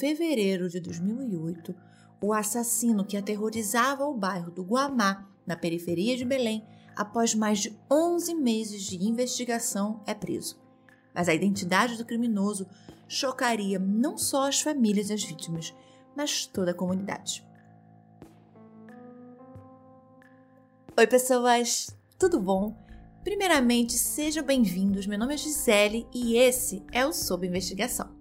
fevereiro de 2008, o assassino que aterrorizava o bairro do Guamá, na periferia de Belém, após mais de 11 meses de investigação, é preso. Mas a identidade do criminoso chocaria não só as famílias das vítimas, mas toda a comunidade. Oi, pessoas, tudo bom? Primeiramente, sejam bem-vindos. Meu nome é Gisele e esse é o Sob Investigação.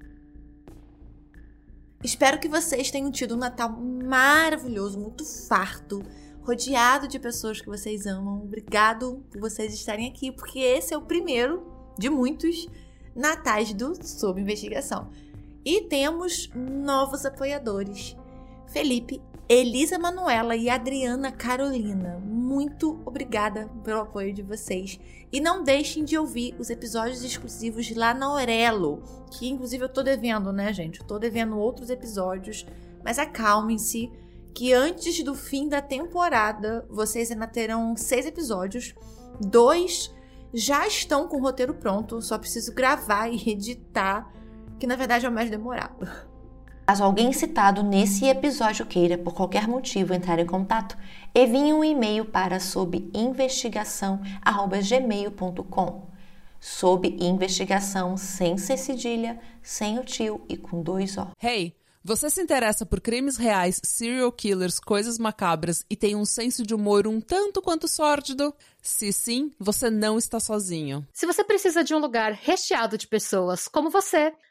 Espero que vocês tenham tido um Natal maravilhoso, muito farto, rodeado de pessoas que vocês amam. Obrigado por vocês estarem aqui, porque esse é o primeiro de muitos natais do Sob Investigação. E temos novos apoiadores. Felipe, Elisa Manuela e Adriana Carolina. Muito obrigada pelo apoio de vocês. E não deixem de ouvir os episódios exclusivos lá na Aurelo, que inclusive eu tô devendo, né, gente? Eu tô devendo outros episódios, mas acalmem-se que antes do fim da temporada vocês ainda terão seis episódios, dois já estão com o roteiro pronto, só preciso gravar e editar, que na verdade é o mais demorado. Caso alguém citado nesse episódio queira, por qualquer motivo, entrar em contato, envie um e-mail para sob investigação@gmail.com. Sob investigação sem ser cedilha, sem o tio e com dois O. Hey, você se interessa por crimes reais, serial killers, coisas macabras e tem um senso de humor um tanto quanto sórdido? Se sim, você não está sozinho. Se você precisa de um lugar recheado de pessoas como você,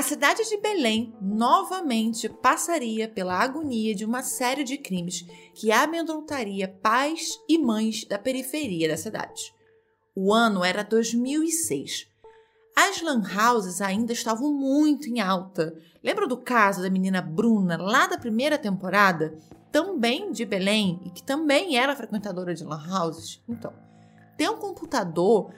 A cidade de Belém novamente passaria pela agonia de uma série de crimes que amedrontaria pais e mães da periferia da cidade. O ano era 2006. As lan houses ainda estavam muito em alta. Lembra do caso da menina Bruna lá da primeira temporada? Também de Belém e que também era frequentadora de lan houses? Então, ter um computador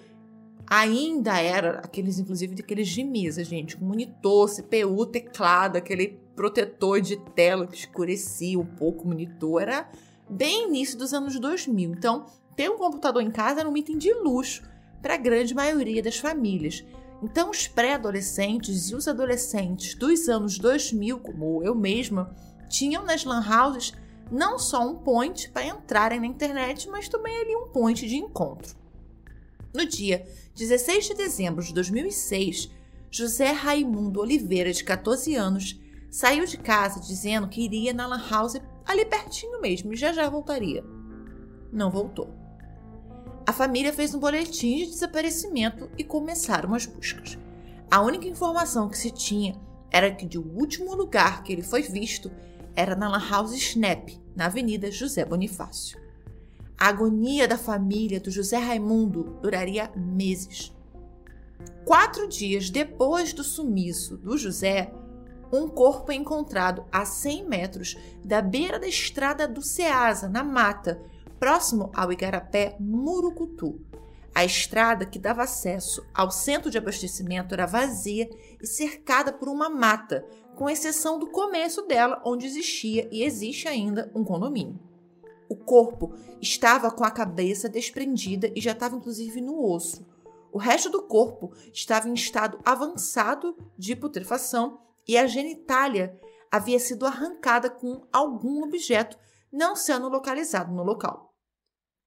ainda era aqueles, inclusive, daqueles de mesa, gente, monitor, CPU, teclado, aquele protetor de tela que escurecia um pouco o monitor, era bem início dos anos 2000. Então, ter um computador em casa era um item de luxo para a grande maioria das famílias. Então, os pré-adolescentes e os adolescentes dos anos 2000, como eu mesma, tinham nas lan houses não só um point para entrarem na internet, mas também ali um point de encontro. No dia 16 de dezembro de 2006, José Raimundo Oliveira, de 14 anos, saiu de casa dizendo que iria na Lan House ali pertinho mesmo e já já voltaria. Não voltou. A família fez um boletim de desaparecimento e começaram as buscas. A única informação que se tinha era que o último lugar que ele foi visto era na Lan House Snap, na Avenida José Bonifácio. A agonia da família do José Raimundo duraria meses. Quatro dias depois do sumiço do José, um corpo é encontrado a 100 metros da beira da estrada do Ceasa, na mata, próximo ao Igarapé Murucutu. A estrada que dava acesso ao centro de abastecimento era vazia e cercada por uma mata, com exceção do começo dela, onde existia e existe ainda um condomínio. O corpo estava com a cabeça desprendida e já estava inclusive no osso. O resto do corpo estava em estado avançado de putrefação e a genitália havia sido arrancada com algum objeto não sendo localizado no local.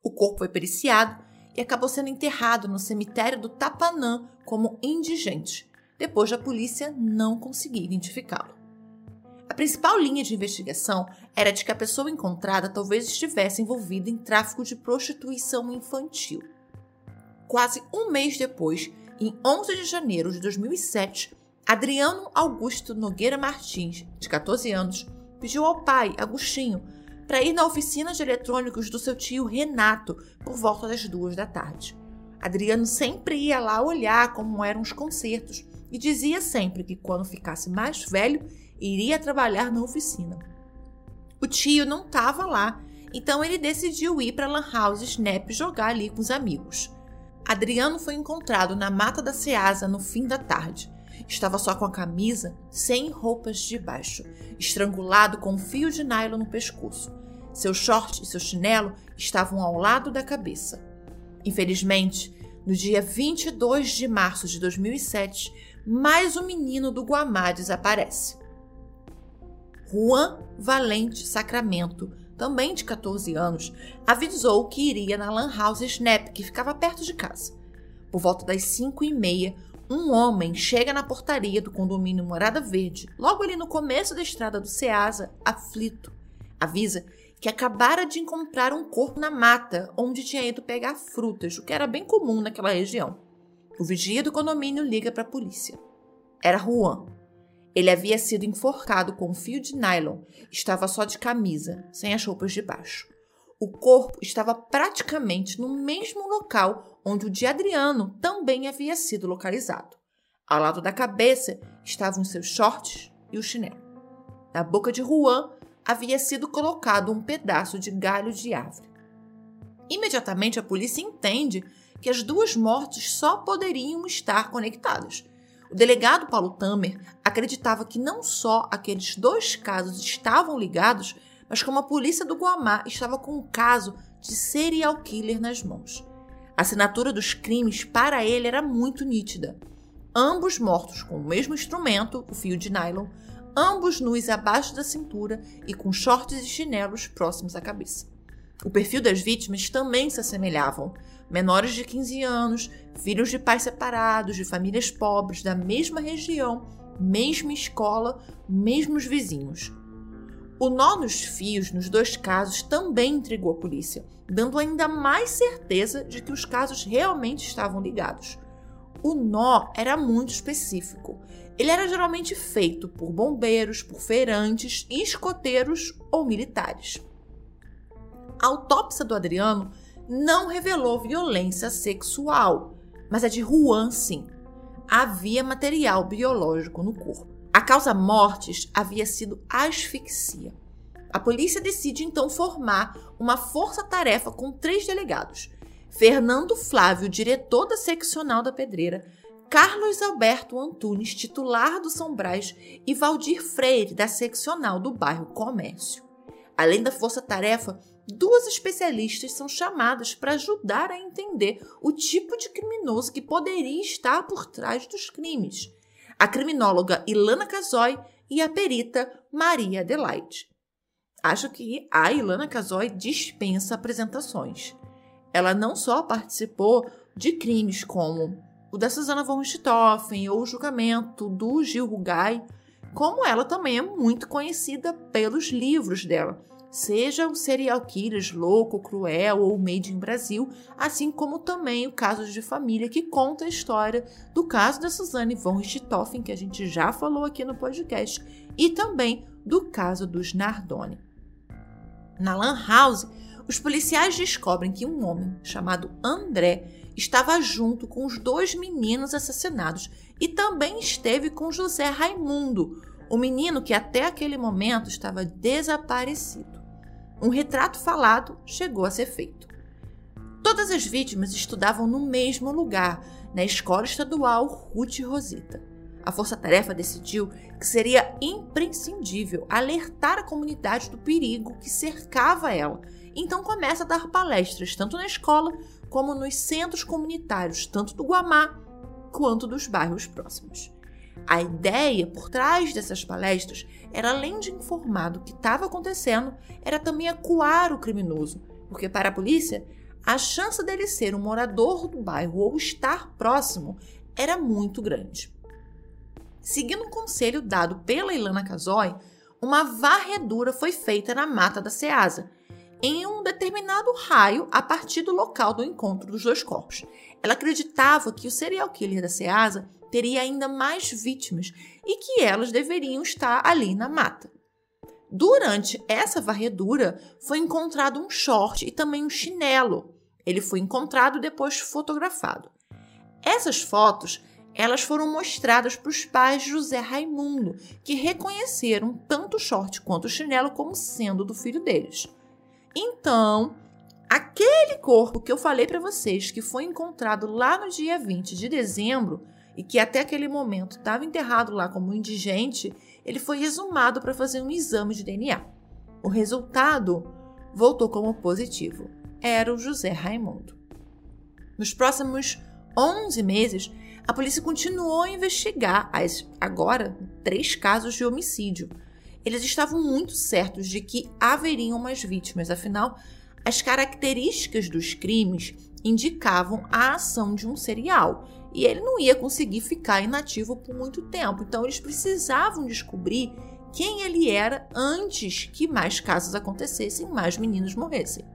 O corpo foi periciado e acabou sendo enterrado no cemitério do Tapanã como indigente, depois da polícia não conseguir identificá-lo. Principal linha de investigação era de que a pessoa encontrada talvez estivesse envolvida em tráfico de prostituição infantil. Quase um mês depois, em 11 de janeiro de 2007, Adriano Augusto Nogueira Martins, de 14 anos, pediu ao pai, Agostinho, para ir na oficina de eletrônicos do seu tio Renato por volta das duas da tarde. Adriano sempre ia lá olhar como eram os concertos e dizia sempre que quando ficasse mais velho iria trabalhar na oficina. O tio não estava lá, então ele decidiu ir para a Lan House Snap jogar ali com os amigos. Adriano foi encontrado na mata da Ceasa no fim da tarde. Estava só com a camisa, sem roupas de baixo, estrangulado com um fio de nylon no pescoço. Seu short e seu chinelo estavam ao lado da cabeça. Infelizmente, no dia 22 de março de 2007, mais um menino do Guamá desaparece. Juan Valente Sacramento, também de 14 anos, avisou que iria na Lan House Snap, que ficava perto de casa. Por volta das 5 e meia, um homem chega na portaria do condomínio Morada Verde, logo ali no começo da estrada do Ceasa, aflito. Avisa que acabara de encontrar um corpo na mata, onde tinha ido pegar frutas, o que era bem comum naquela região. O vigia do condomínio liga para a polícia. Era Juan. Ele havia sido enforcado com um fio de nylon, estava só de camisa, sem as roupas de baixo. O corpo estava praticamente no mesmo local onde o de Adriano também havia sido localizado. Ao lado da cabeça estavam seus shorts e o chinelo. Na boca de Juan havia sido colocado um pedaço de galho de árvore. Imediatamente a polícia entende que as duas mortes só poderiam estar conectadas. O delegado Paulo Tamer acreditava que não só aqueles dois casos estavam ligados, mas como a polícia do Guamá estava com um caso de serial killer nas mãos. A assinatura dos crimes para ele era muito nítida. Ambos mortos com o mesmo instrumento, o fio de nylon, ambos nus abaixo da cintura e com shorts e chinelos próximos à cabeça. O perfil das vítimas também se assemelhavam. Menores de 15 anos, filhos de pais separados, de famílias pobres, da mesma região, mesma escola, mesmos vizinhos. O nó nos fios nos dois casos também intrigou a polícia, dando ainda mais certeza de que os casos realmente estavam ligados. O nó era muito específico. Ele era geralmente feito por bombeiros, por feirantes, escoteiros ou militares. A autópsia do Adriano não revelou violência sexual, mas a de Juan sim. Havia material biológico no corpo. A causa mortes havia sido asfixia. A polícia decide então formar uma força-tarefa com três delegados: Fernando Flávio, diretor da seccional da Pedreira, Carlos Alberto Antunes, titular do São Brás, e Valdir Freire, da seccional do bairro Comércio. Além da força-tarefa, duas especialistas são chamadas para ajudar a entender o tipo de criminoso que poderia estar por trás dos crimes. A criminóloga Ilana Casoy e a perita Maria Adelaide. Acho que a Ilana Casoy dispensa apresentações. Ela não só participou de crimes como o da Susana von Richthofen ou o julgamento do Gil Rugai, como ela também é muito conhecida pelos livros dela, seja o Serial Killers Louco, Cruel ou Made in Brasil, assim como também o Casos de Família, que conta a história do caso da Suzane von Richthofen, que a gente já falou aqui no podcast, e também do caso dos Nardoni. Na Lan House, os policiais descobrem que um homem chamado André estava junto com os dois meninos assassinados e também esteve com José Raimundo, o menino que até aquele momento estava desaparecido. Um retrato falado chegou a ser feito. Todas as vítimas estudavam no mesmo lugar, na Escola Estadual Ruth Rosita. A Força Tarefa decidiu que seria imprescindível alertar a comunidade do perigo que cercava ela. Então começa a dar palestras tanto na escola como nos centros comunitários, tanto do Guamá quanto dos bairros próximos. A ideia por trás dessas palestras era, além de informar do que estava acontecendo, era também acuar o criminoso, porque para a polícia, a chance dele ser um morador do bairro ou estar próximo era muito grande. Seguindo um conselho dado pela Ilana Casoy, uma varredura foi feita na mata da Ceasa, em um determinado raio a partir do local do encontro dos dois corpos. Ela acreditava que o serial killer da Ceasa teria ainda mais vítimas e que elas deveriam estar ali na mata. Durante essa varredura foi encontrado um short e também um chinelo. Ele foi encontrado e depois fotografado. Essas fotos elas foram mostradas para os pais de José Raimundo, que reconheceram tanto o short quanto o chinelo como sendo do filho deles. Então, Aquele corpo que eu falei para vocês que foi encontrado lá no dia 20 de dezembro e que até aquele momento estava enterrado lá como indigente, ele foi exumado para fazer um exame de DNA. O resultado voltou como positivo. Era o José Raimundo. Nos próximos 11 meses, a polícia continuou a investigar as, agora, três casos de homicídio. Eles estavam muito certos de que haveriam mais vítimas, afinal, as características dos crimes indicavam a ação de um serial e ele não ia conseguir ficar inativo por muito tempo. Então, eles precisavam descobrir quem ele era antes que mais casos acontecessem, mais meninos morressem.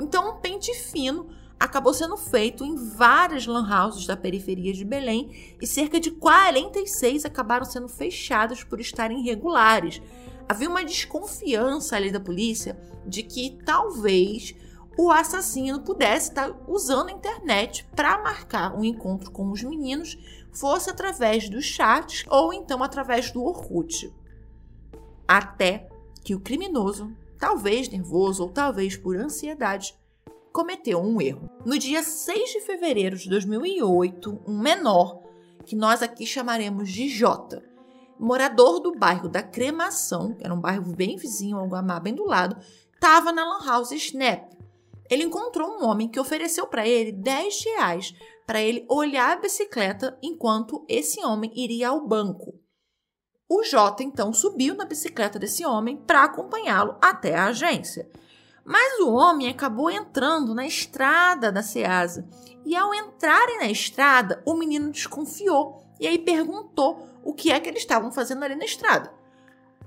Então, um pente fino acabou sendo feito em várias lan houses da periferia de Belém e cerca de 46 acabaram sendo fechadas por estarem irregulares. Havia uma desconfiança ali da polícia de que talvez o assassino pudesse estar usando a internet para marcar um encontro com os meninos, fosse através dos chats ou então através do Orkut. Até que o criminoso, talvez nervoso ou talvez por ansiedade, cometeu um erro. No dia 6 de fevereiro de 2008, um menor, que nós aqui chamaremos de J, morador do bairro da Cremação, que era um bairro bem vizinho ao Guamá, bem do lado, estava na Lan House Snap. Ele encontrou um homem que ofereceu para ele 10 reais para ele olhar a bicicleta enquanto esse homem iria ao banco. O Jota então subiu na bicicleta desse homem para acompanhá-lo até a agência. Mas o homem acabou entrando na estrada da Ceasa. E ao entrarem na estrada, o menino desconfiou e aí perguntou o que é que eles estavam fazendo ali na estrada.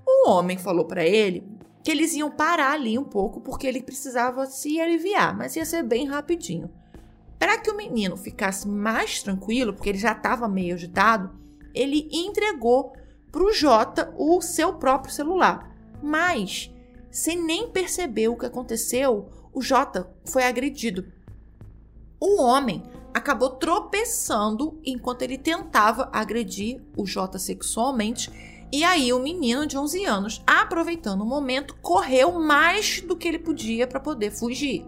O homem falou para ele que eles iam parar ali um pouco porque ele precisava se aliviar, mas ia ser bem rapidinho. Para que o menino ficasse mais tranquilo, porque ele já estava meio agitado, ele entregou para o Jota o seu próprio celular. Mas sem nem perceber o que aconteceu, o Jota foi agredido. O homem acabou tropeçando enquanto ele tentava agredir o Jota sexualmente. E aí o menino de 11 anos, aproveitando o momento, correu mais do que ele podia para poder fugir.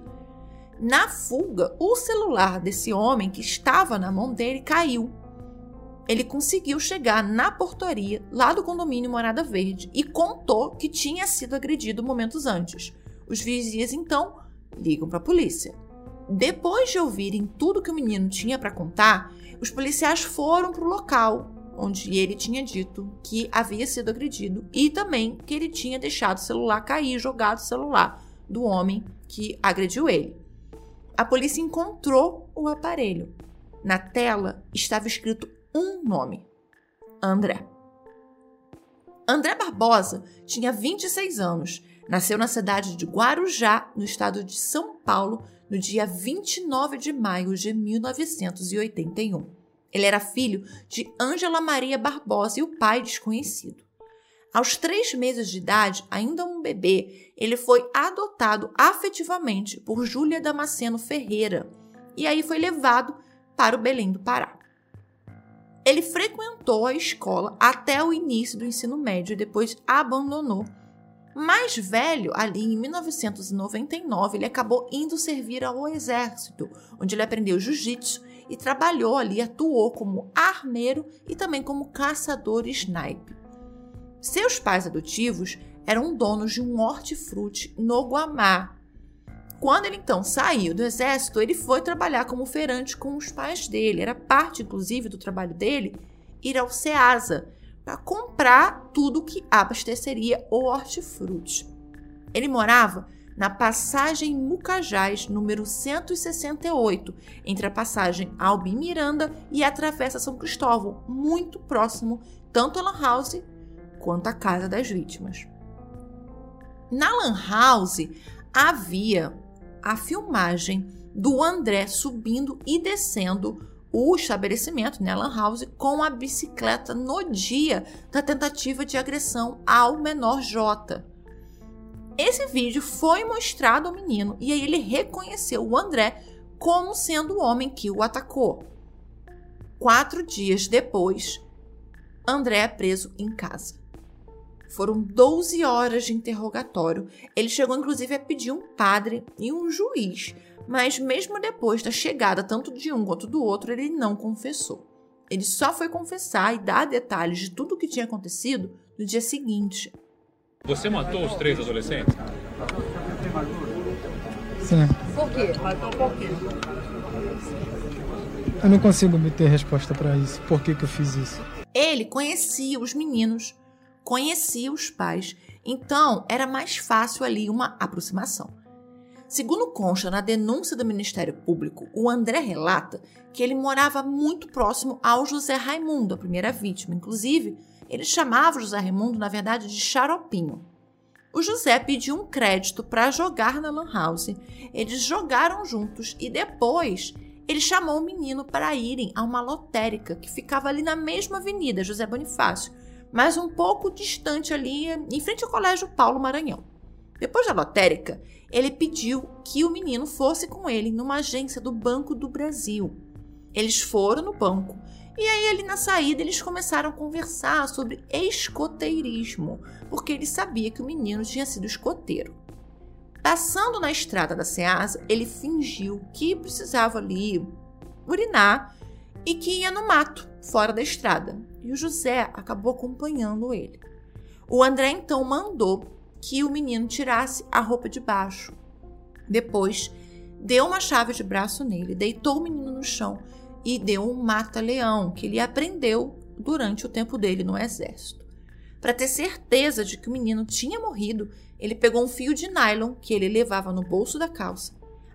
Na fuga, o celular desse homem que estava na mão dele caiu ele conseguiu chegar na portaria lá do condomínio Morada Verde e contou que tinha sido agredido momentos antes. Os vizinhos então ligam para a polícia. Depois de ouvirem tudo que o menino tinha para contar, os policiais foram para o local onde ele tinha dito que havia sido agredido e também que ele tinha deixado o celular cair, jogado o celular do homem que agrediu ele. A polícia encontrou o aparelho. Na tela estava escrito um nome: André. André Barbosa tinha 26 anos. Nasceu na cidade de Guarujá, no estado de São Paulo, no dia 29 de maio de 1981. Ele era filho de Ângela Maria Barbosa e o pai desconhecido. Aos três meses de idade, ainda um bebê, ele foi adotado afetivamente por Júlia Damasceno Ferreira e aí foi levado para o Belém do Pará. Ele frequentou a escola até o início do ensino médio e depois abandonou. Mais velho, ali em 1999, ele acabou indo servir ao exército, onde ele aprendeu jiu-jitsu e trabalhou ali, atuou como armeiro e também como caçador snipe. Seus pais adotivos eram donos de um hortifruti no Guamá, quando ele então saiu do exército, ele foi trabalhar como feirante com os pais dele. Era parte, inclusive, do trabalho dele ir ao Ceasa para comprar tudo que abasteceria o hortifruti. Ele morava na passagem Mucajás, número 168, entre a passagem Albi Miranda e a Travessa São Cristóvão, muito próximo tanto à Lan House quanto à casa das vítimas. Na Lan House havia a filmagem do André subindo e descendo o estabelecimento, né, Lan House, com a bicicleta no dia da tentativa de agressão ao menor J. Esse vídeo foi mostrado ao menino e aí ele reconheceu o André como sendo o homem que o atacou. Quatro dias depois, André é preso em casa. Foram 12 horas de interrogatório. Ele chegou inclusive a pedir um padre e um juiz, mas mesmo depois da chegada tanto de um quanto do outro, ele não confessou. Ele só foi confessar e dar detalhes de tudo o que tinha acontecido no dia seguinte. Você matou os três adolescentes? Sim. Por quê? Eu não consigo obter resposta para isso. Por que, que eu fiz isso? Ele conhecia os meninos, conhecia os pais, então era mais fácil ali uma aproximação. Segundo consta na denúncia do Ministério Público, o André relata que ele morava muito próximo ao José Raimundo, a primeira vítima. Inclusive, ele chamava o José Raimundo, na verdade, de Xaropinho. O José pediu um crédito para jogar na Lan House. Eles jogaram juntos e depois ele chamou o menino para irem a uma lotérica que ficava ali na mesma avenida, José Bonifácio, mas um pouco distante ali, em frente ao Colégio Paulo Maranhão. Depois da lotérica, ele pediu que o menino fosse com ele numa agência do Banco do Brasil. Eles foram no banco e aí ali na saída eles começaram a conversar sobre escoteirismo, porque ele sabia que o menino tinha sido escoteiro. Passando na estrada da Ceasa, ele fingiu que precisava ali urinar e que ia no mato, fora da estrada. E o José acabou acompanhando ele. O André então mandou que o menino tirasse a roupa de baixo. Depois, deu uma chave de braço nele, deitou o menino no chão e deu um mata-leão que ele aprendeu durante o tempo dele no exército. Para ter certeza de que o menino tinha morrido, ele pegou um fio de nylon que ele levava no bolso da calça,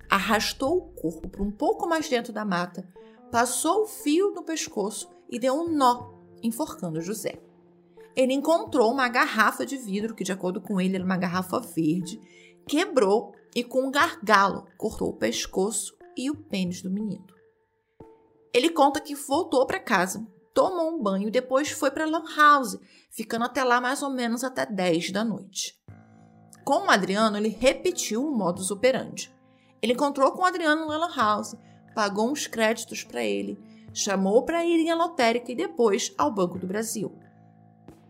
arrastou o corpo para um pouco mais dentro da mata, passou o fio no pescoço e deu um nó, enforcando José ele encontrou uma garrafa de vidro, que de acordo com ele era uma garrafa verde, quebrou e com um gargalo cortou o pescoço e o pênis do menino. Ele conta que voltou para casa, tomou um banho e depois foi para Lan House, ficando até lá mais ou menos até 10 da noite. Com o Adriano, ele repetiu o modus operandi. Ele encontrou com o Adriano na Lan House, pagou uns créditos para ele, chamou para ir à lotérica e depois ao Banco do Brasil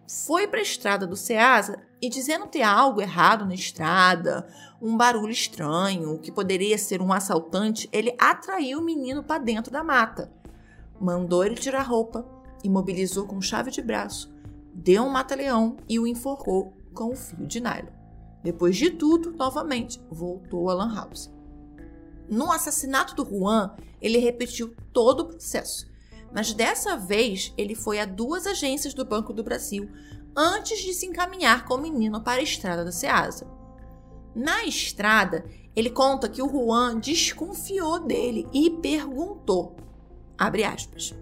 foi para a estrada do Ceasa e dizendo ter algo errado na estrada, um barulho estranho, que poderia ser um assaltante, ele atraiu o menino para dentro da mata. Mandou ele tirar roupa, imobilizou com chave de braço, deu um mata-leão e o enforcou com o fio de nylon. Depois de tudo, novamente, voltou a Lan House. No assassinato do Juan, ele repetiu todo o processo mas dessa vez ele foi a duas agências do Banco do Brasil antes de se encaminhar com o menino para a estrada da Ceasa. Na estrada, ele conta que o Juan desconfiou dele e perguntou, abre aspas,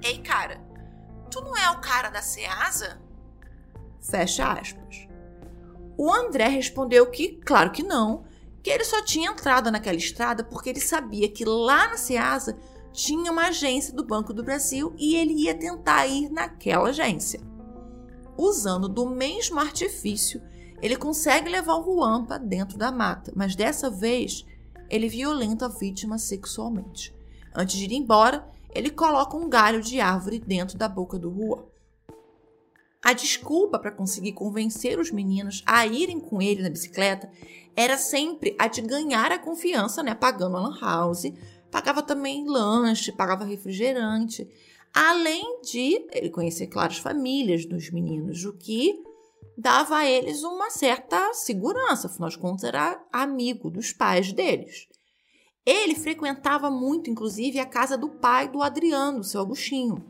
Ei cara, tu não é o cara da Ceasa? Fecha aspas. O André respondeu que, claro que não, que ele só tinha entrado naquela estrada porque ele sabia que lá na Ceasa tinha uma agência do Banco do Brasil e ele ia tentar ir naquela agência. Usando do mesmo artifício, ele consegue levar o Juan para dentro da mata, mas dessa vez ele violenta a vítima sexualmente. Antes de ir embora, ele coloca um galho de árvore dentro da boca do Juan. A desculpa para conseguir convencer os meninos a irem com ele na bicicleta era sempre a de ganhar a confiança, né, pagando a lan house, pagava também lanche, pagava refrigerante, além de ele conhecer, claro, as famílias dos meninos, o que dava a eles uma certa segurança, afinal de contas era amigo dos pais deles. Ele frequentava muito, inclusive, a casa do pai do Adriano, seu Agostinho.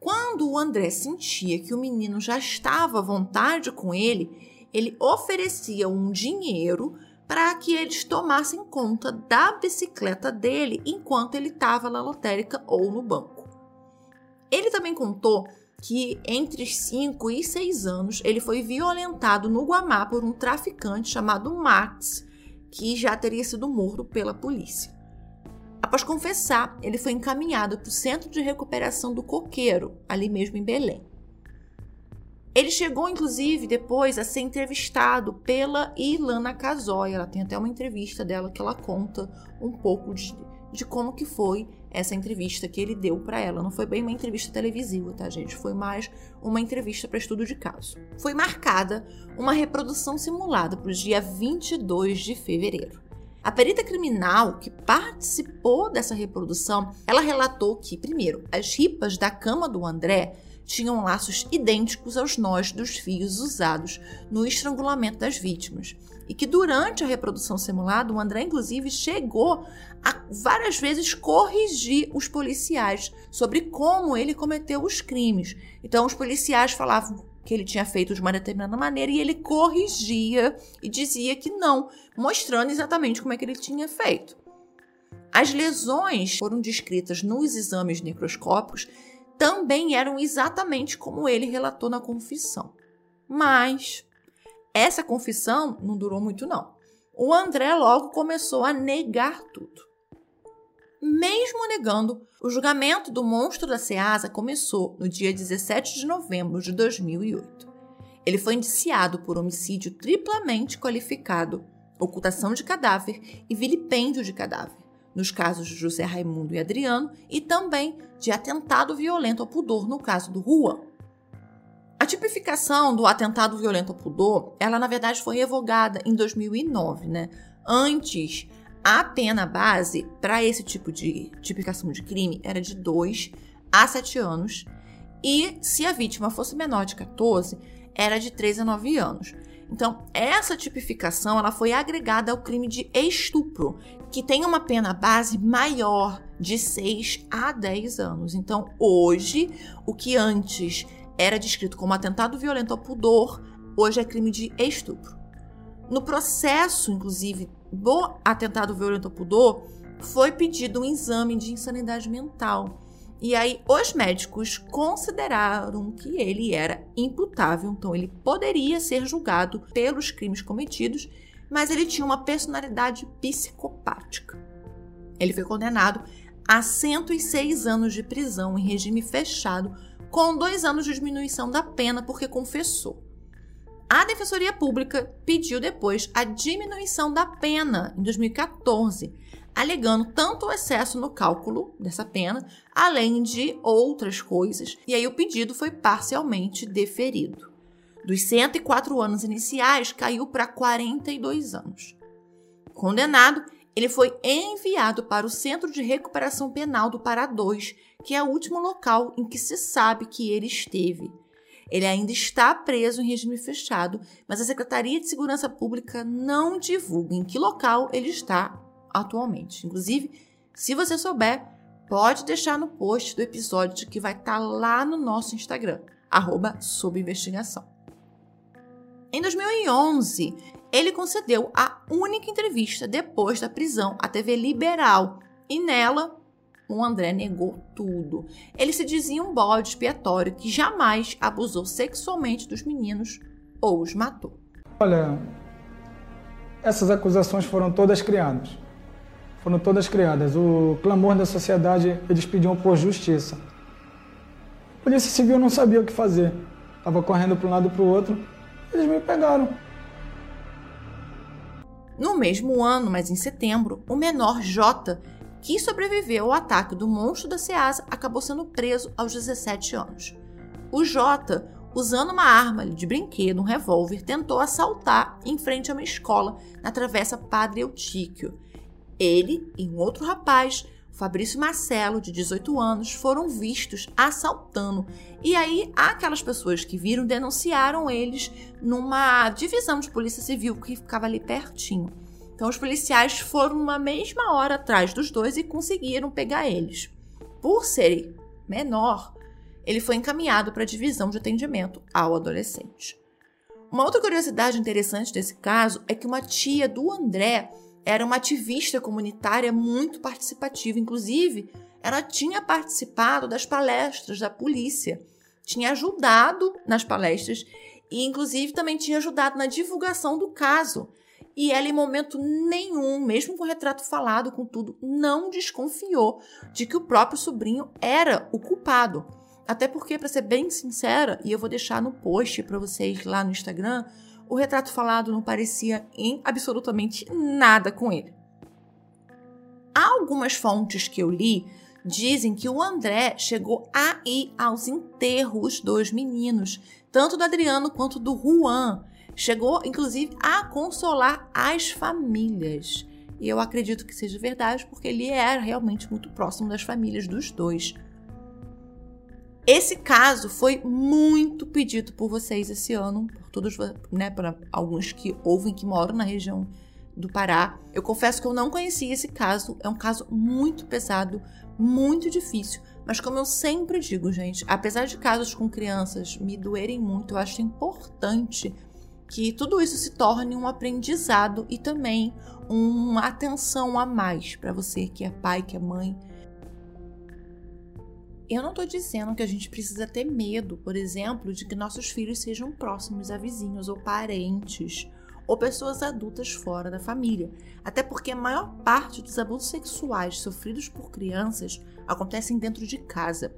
Quando o André sentia que o menino já estava à vontade com ele, ele oferecia um dinheiro para que eles tomassem conta da bicicleta dele enquanto ele estava na lotérica ou no banco. Ele também contou que entre 5 e 6 anos ele foi violentado no Guamá por um traficante chamado Max, que já teria sido morto pela polícia. Após confessar, ele foi encaminhado para o Centro de Recuperação do Coqueiro, ali mesmo em Belém. Ele chegou, inclusive, depois a ser entrevistado pela Ilana Casoy. Ela tem até uma entrevista dela que ela conta um pouco de, de como que foi essa entrevista que ele deu para ela. Não foi bem uma entrevista televisiva, tá, gente? Foi mais uma entrevista para estudo de caso. Foi marcada uma reprodução simulada para o dia 22 de fevereiro. A perita criminal que participou dessa reprodução, ela relatou que, primeiro, as ripas da cama do André tinham laços idênticos aos nós dos fios usados no estrangulamento das vítimas. E que durante a reprodução simulada, o André, inclusive, chegou a várias vezes corrigir os policiais sobre como ele cometeu os crimes. Então, os policiais falavam que ele tinha feito de uma determinada maneira e ele corrigia e dizia que não, mostrando exatamente como é que ele tinha feito. As lesões foram descritas nos exames necroscópicos também eram exatamente como ele relatou na confissão. Mas essa confissão não durou muito não. O André logo começou a negar tudo. Mesmo negando, o julgamento do monstro da Ceasa começou no dia 17 de novembro de 2008. Ele foi indiciado por homicídio triplamente qualificado, ocultação de cadáver e vilipêndio de cadáver nos casos de José Raimundo e Adriano, e também de atentado violento ao pudor no caso do Juan. A tipificação do atentado violento ao pudor, ela na verdade foi revogada em 2009, né? Antes, a pena base para esse tipo de tipificação de crime era de 2 a 7 anos, e se a vítima fosse menor de 14, era de 3 a 9 anos. Então, essa tipificação ela foi agregada ao crime de estupro, que tem uma pena base maior de 6 a 10 anos. Então, hoje, o que antes era descrito como atentado violento ao pudor, hoje é crime de estupro. No processo, inclusive, do atentado violento ao pudor, foi pedido um exame de insanidade mental. E aí, os médicos consideraram que ele era imputável, então ele poderia ser julgado pelos crimes cometidos, mas ele tinha uma personalidade psicopática. Ele foi condenado a 106 anos de prisão em regime fechado, com dois anos de diminuição da pena porque confessou. A Defensoria Pública pediu depois a diminuição da pena em 2014 alegando tanto o excesso no cálculo dessa pena, além de outras coisas, e aí o pedido foi parcialmente deferido. Dos 104 anos iniciais, caiu para 42 anos. Condenado, ele foi enviado para o Centro de Recuperação Penal do Pará 2, que é o último local em que se sabe que ele esteve. Ele ainda está preso em regime fechado, mas a Secretaria de Segurança Pública não divulga em que local ele está atualmente. Inclusive, se você souber, pode deixar no post do episódio que vai estar tá lá no nosso Instagram, arroba investigação. Em 2011, ele concedeu a única entrevista depois da prisão à TV Liberal e nela o André negou tudo. Ele se dizia um bode expiatório que jamais abusou sexualmente dos meninos ou os matou. Olha, essas acusações foram todas criadas foram todas criadas. O clamor da sociedade, eles pediam por justiça. A Polícia Civil não sabia o que fazer. Estava correndo para um lado e para o outro. Eles me pegaram. No mesmo ano, mas em setembro, o menor J, que sobreviveu ao ataque do monstro da Ceasa, acabou sendo preso aos 17 anos. O J, usando uma arma de brinquedo, um revólver, tentou assaltar em frente a uma escola na Travessa Padre Eutíquio ele e um outro rapaz, Fabrício Marcelo, de 18 anos, foram vistos assaltando. E aí, aquelas pessoas que viram denunciaram eles numa divisão de polícia civil que ficava ali pertinho. Então, os policiais foram numa mesma hora atrás dos dois e conseguiram pegar eles. Por ser menor, ele foi encaminhado para a divisão de atendimento ao adolescente. Uma outra curiosidade interessante desse caso é que uma tia do André era uma ativista comunitária muito participativa. Inclusive, ela tinha participado das palestras da polícia, tinha ajudado nas palestras e, inclusive, também tinha ajudado na divulgação do caso. E ela, em momento nenhum, mesmo com o retrato falado, com tudo, não desconfiou de que o próprio sobrinho era o culpado. Até porque, para ser bem sincera, e eu vou deixar no post para vocês lá no Instagram, o retrato falado não parecia em absolutamente nada com ele. Há algumas fontes que eu li Dizem que o André chegou a ir aos enterros dos meninos, tanto do Adriano quanto do Juan. Chegou, inclusive, a consolar as famílias. E eu acredito que seja verdade, porque ele era realmente muito próximo das famílias dos dois. Esse caso foi muito pedido por vocês esse ano, todos, né, por alguns que ouvem que moram na região do Pará. Eu confesso que eu não conhecia esse caso, é um caso muito pesado, muito difícil. Mas como eu sempre digo, gente, apesar de casos com crianças me doerem muito, eu acho importante que tudo isso se torne um aprendizado e também uma atenção a mais para você que é pai, que é mãe, eu não estou dizendo que a gente precisa ter medo, por exemplo, de que nossos filhos sejam próximos a vizinhos ou parentes ou pessoas adultas fora da família. Até porque a maior parte dos abusos sexuais sofridos por crianças acontecem dentro de casa.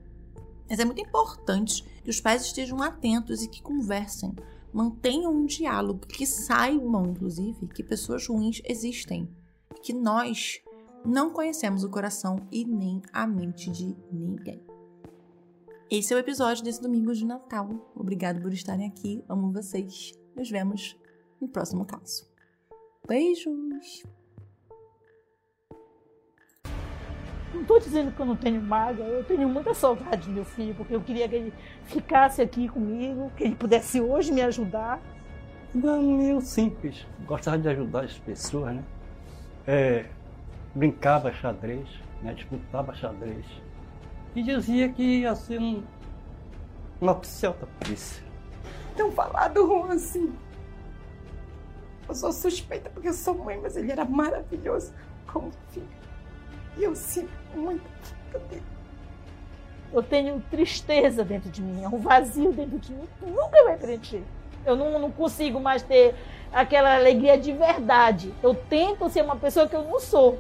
Mas é muito importante que os pais estejam atentos e que conversem, mantenham um diálogo, que saibam, inclusive, que pessoas ruins existem, que nós não conhecemos o coração e nem a mente de ninguém. Esse é o episódio desse domingo de Natal. Obrigado por estarem aqui. Amo vocês. Nos vemos no próximo caso. Beijos! Não estou dizendo que eu não tenho mágoa, eu tenho muita saudade do meu filho, porque eu queria que ele ficasse aqui comigo, que ele pudesse hoje me ajudar. Não, meio simples. Gostava de ajudar as pessoas, né? É, brincava xadrez, né? disputava xadrez e dizia que ia ser um, um oficial da polícia. Tão falado Juan assim. Eu sou suspeita porque eu sou mãe, mas ele era maravilhoso como filho. E eu sinto muito falta dele. Eu tenho tristeza dentro de mim, é um vazio dentro de mim que nunca vai preencher. Eu não, não consigo mais ter aquela alegria de verdade. Eu tento ser uma pessoa que eu não sou.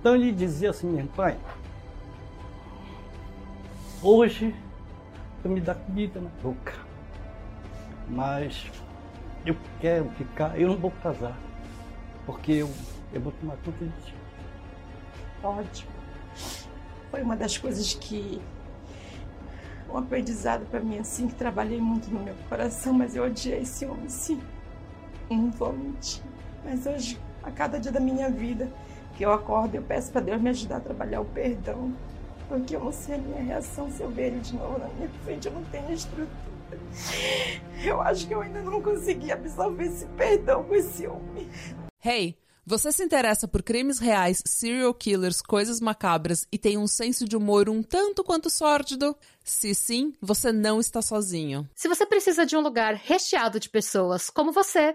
Então ele dizia assim, meu pai, Hoje eu me dá comida na boca. Mas eu quero ficar, eu não vou casar. Porque eu, eu vou tomar conta de ti. Ótimo. Foi uma das coisas que. Um aprendizado para mim, assim, que trabalhei muito no meu coração, mas eu odiei esse homem, sim. Não vou mentir. Mas hoje, a cada dia da minha vida, que eu acordo, eu peço para Deus me ajudar a trabalhar o perdão, porque eu não sei a minha reação se eu ver ele de novo na minha frente. Eu não tenho estrutura. Eu acho que eu ainda não consegui absorver esse perdão com esse homem. Hey, você se interessa por crimes reais, serial killers, coisas macabras e tem um senso de humor um tanto quanto sórdido? Se sim, você não está sozinho. Se você precisa de um lugar recheado de pessoas como você